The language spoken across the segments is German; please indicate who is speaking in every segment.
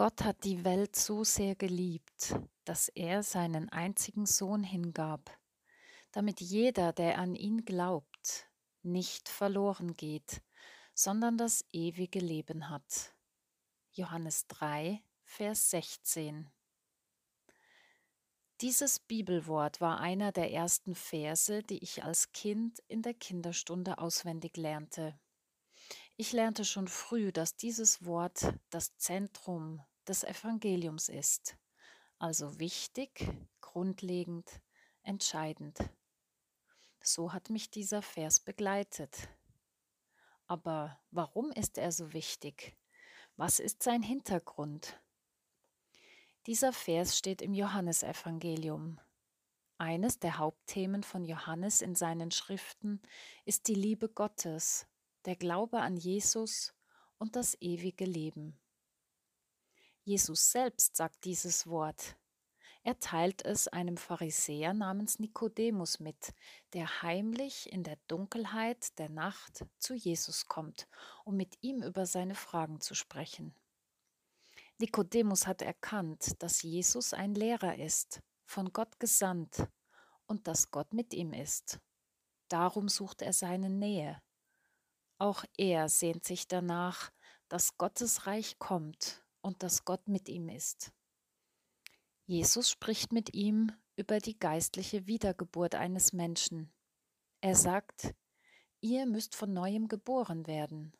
Speaker 1: Gott hat die Welt so sehr geliebt, dass er seinen einzigen Sohn hingab, damit jeder, der an ihn glaubt, nicht verloren geht, sondern das ewige Leben hat. Johannes 3, Vers 16. Dieses Bibelwort war einer der ersten Verse, die ich als Kind in der Kinderstunde auswendig lernte. Ich lernte schon früh, dass dieses Wort das Zentrum des Evangeliums ist, also wichtig, grundlegend, entscheidend. So hat mich dieser Vers begleitet. Aber warum ist er so wichtig? Was ist sein Hintergrund? Dieser Vers steht im Johannesevangelium. Eines der Hauptthemen von Johannes in seinen Schriften ist die Liebe Gottes der Glaube an Jesus und das ewige Leben. Jesus selbst sagt dieses Wort. Er teilt es einem Pharisäer namens Nikodemus mit, der heimlich in der Dunkelheit der Nacht zu Jesus kommt, um mit ihm über seine Fragen zu sprechen. Nikodemus hat erkannt, dass Jesus ein Lehrer ist, von Gott gesandt und dass Gott mit ihm ist. Darum sucht er seine Nähe. Auch er sehnt sich danach, dass Gottes Reich kommt und dass Gott mit ihm ist. Jesus spricht mit ihm über die geistliche Wiedergeburt eines Menschen. Er sagt, ihr müsst von neuem geboren werden.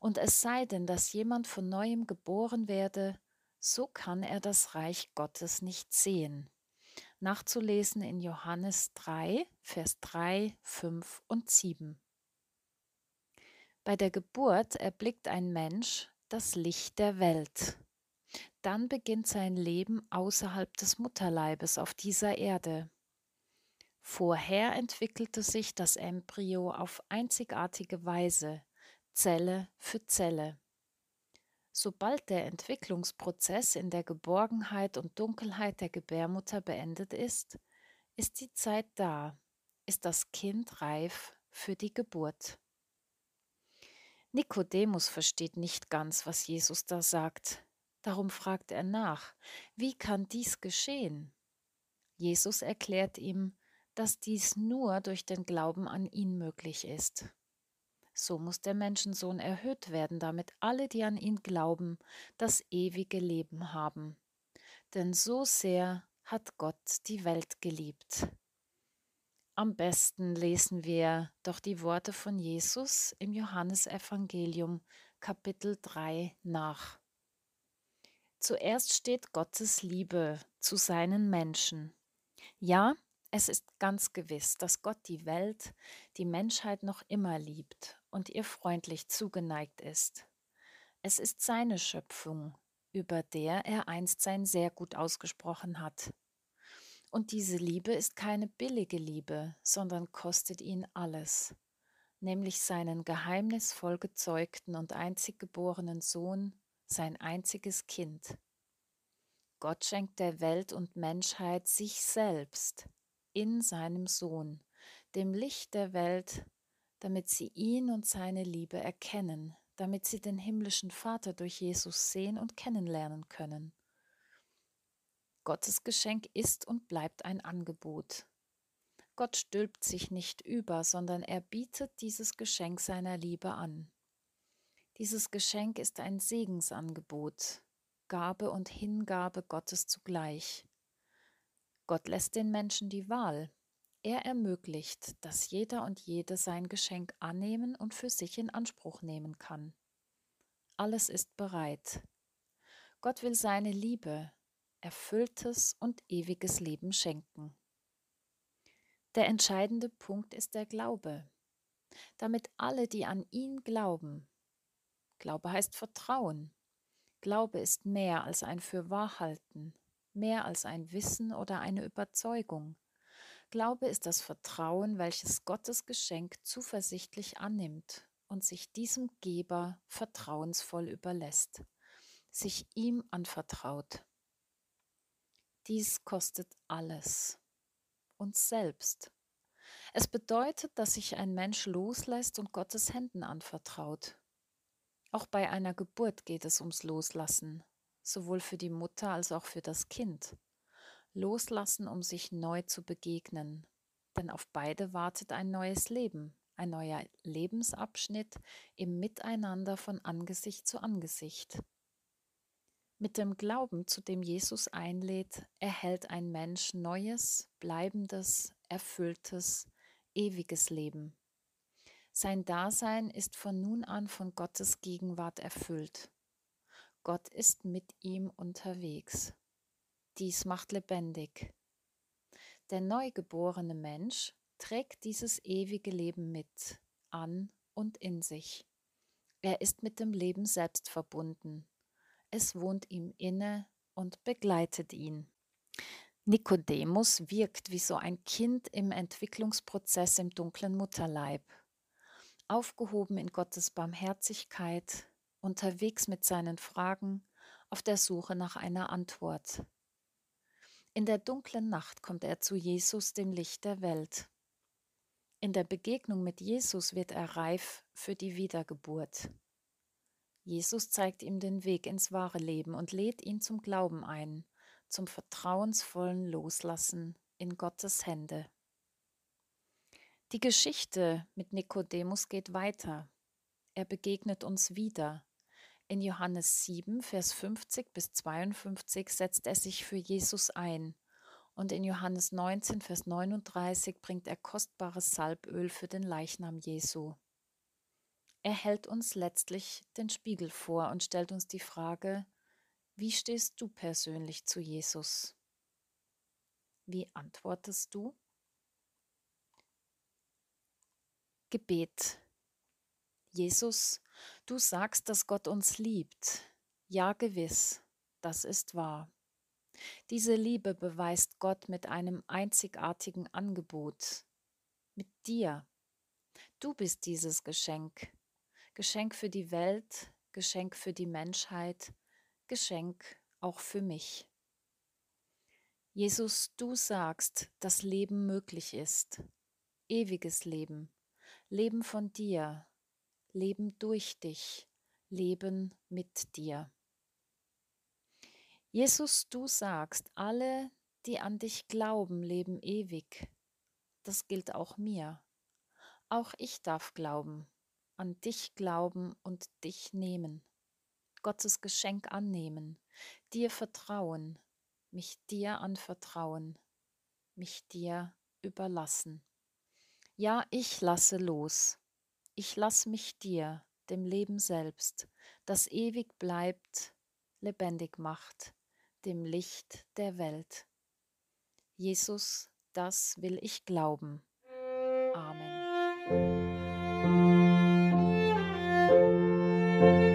Speaker 1: Und es sei denn, dass jemand von neuem geboren werde, so kann er das Reich Gottes nicht sehen. Nachzulesen in Johannes 3, Vers 3, 5 und 7. Bei der Geburt erblickt ein Mensch das Licht der Welt. Dann beginnt sein Leben außerhalb des Mutterleibes auf dieser Erde. Vorher entwickelte sich das Embryo auf einzigartige Weise, Zelle für Zelle. Sobald der Entwicklungsprozess in der Geborgenheit und Dunkelheit der Gebärmutter beendet ist, ist die Zeit da, ist das Kind reif für die Geburt. Nikodemus versteht nicht ganz, was Jesus da sagt. Darum fragt er nach, wie kann dies geschehen? Jesus erklärt ihm, dass dies nur durch den Glauben an ihn möglich ist. So muss der Menschensohn erhöht werden, damit alle, die an ihn glauben, das ewige Leben haben. Denn so sehr hat Gott die Welt geliebt. Am besten lesen wir doch die Worte von Jesus im Johannesevangelium Kapitel 3 nach. Zuerst steht Gottes Liebe zu seinen Menschen. Ja, es ist ganz gewiss, dass Gott die Welt, die Menschheit noch immer liebt und ihr freundlich zugeneigt ist. Es ist seine Schöpfung, über der er einst sein Sehr gut ausgesprochen hat. Und diese Liebe ist keine billige Liebe, sondern kostet ihn alles, nämlich seinen geheimnisvoll gezeugten und einzig geborenen Sohn, sein einziges Kind. Gott schenkt der Welt und Menschheit sich selbst in seinem Sohn, dem Licht der Welt, damit sie ihn und seine Liebe erkennen, damit sie den himmlischen Vater durch Jesus sehen und kennenlernen können. Gottes Geschenk ist und bleibt ein Angebot. Gott stülpt sich nicht über, sondern er bietet dieses Geschenk seiner Liebe an. Dieses Geschenk ist ein Segensangebot, Gabe und Hingabe Gottes zugleich. Gott lässt den Menschen die Wahl. Er ermöglicht, dass jeder und jede sein Geschenk annehmen und für sich in Anspruch nehmen kann. Alles ist bereit. Gott will seine Liebe, erfülltes und ewiges Leben schenken. Der entscheidende Punkt ist der Glaube, damit alle, die an ihn glauben, Glaube heißt Vertrauen. Glaube ist mehr als ein Fürwahrhalten, mehr als ein Wissen oder eine Überzeugung. Glaube ist das Vertrauen, welches Gottes Geschenk zuversichtlich annimmt und sich diesem Geber vertrauensvoll überlässt, sich ihm anvertraut. Dies kostet alles, uns selbst. Es bedeutet, dass sich ein Mensch loslässt und Gottes Händen anvertraut, auch bei einer Geburt geht es ums Loslassen, sowohl für die Mutter als auch für das Kind. Loslassen, um sich neu zu begegnen, denn auf beide wartet ein neues Leben, ein neuer Lebensabschnitt im Miteinander von Angesicht zu Angesicht. Mit dem Glauben, zu dem Jesus einlädt, erhält ein Mensch neues, bleibendes, erfülltes, ewiges Leben. Sein Dasein ist von nun an von Gottes Gegenwart erfüllt. Gott ist mit ihm unterwegs. Dies macht lebendig. Der neugeborene Mensch trägt dieses ewige Leben mit, an und in sich. Er ist mit dem Leben selbst verbunden. Es wohnt ihm inne und begleitet ihn. Nikodemus wirkt wie so ein Kind im Entwicklungsprozess im dunklen Mutterleib aufgehoben in Gottes Barmherzigkeit, unterwegs mit seinen Fragen, auf der Suche nach einer Antwort. In der dunklen Nacht kommt er zu Jesus, dem Licht der Welt. In der Begegnung mit Jesus wird er reif für die Wiedergeburt. Jesus zeigt ihm den Weg ins wahre Leben und lädt ihn zum Glauben ein, zum vertrauensvollen Loslassen in Gottes Hände. Die Geschichte mit Nikodemus geht weiter. Er begegnet uns wieder. In Johannes 7, Vers 50 bis 52 setzt er sich für Jesus ein. Und in Johannes 19, Vers 39 bringt er kostbares Salböl für den Leichnam Jesu. Er hält uns letztlich den Spiegel vor und stellt uns die Frage, wie stehst du persönlich zu Jesus? Wie antwortest du? Gebet. Jesus, du sagst, dass Gott uns liebt. Ja, gewiss, das ist wahr. Diese Liebe beweist Gott mit einem einzigartigen Angebot, mit dir. Du bist dieses Geschenk, Geschenk für die Welt, Geschenk für die Menschheit, Geschenk auch für mich. Jesus, du sagst, dass Leben möglich ist, ewiges Leben, Leben von dir, Leben durch dich, Leben mit dir. Jesus, du sagst, alle, die an dich glauben, leben ewig. Das gilt auch mir. Auch ich darf glauben, an dich glauben und dich nehmen. Gottes Geschenk annehmen, dir vertrauen, mich dir anvertrauen, mich dir überlassen. Ja, ich lasse los. Ich lass mich dir, dem Leben selbst, das ewig bleibt, lebendig macht, dem Licht der Welt. Jesus, das will ich glauben. Amen. Thank you.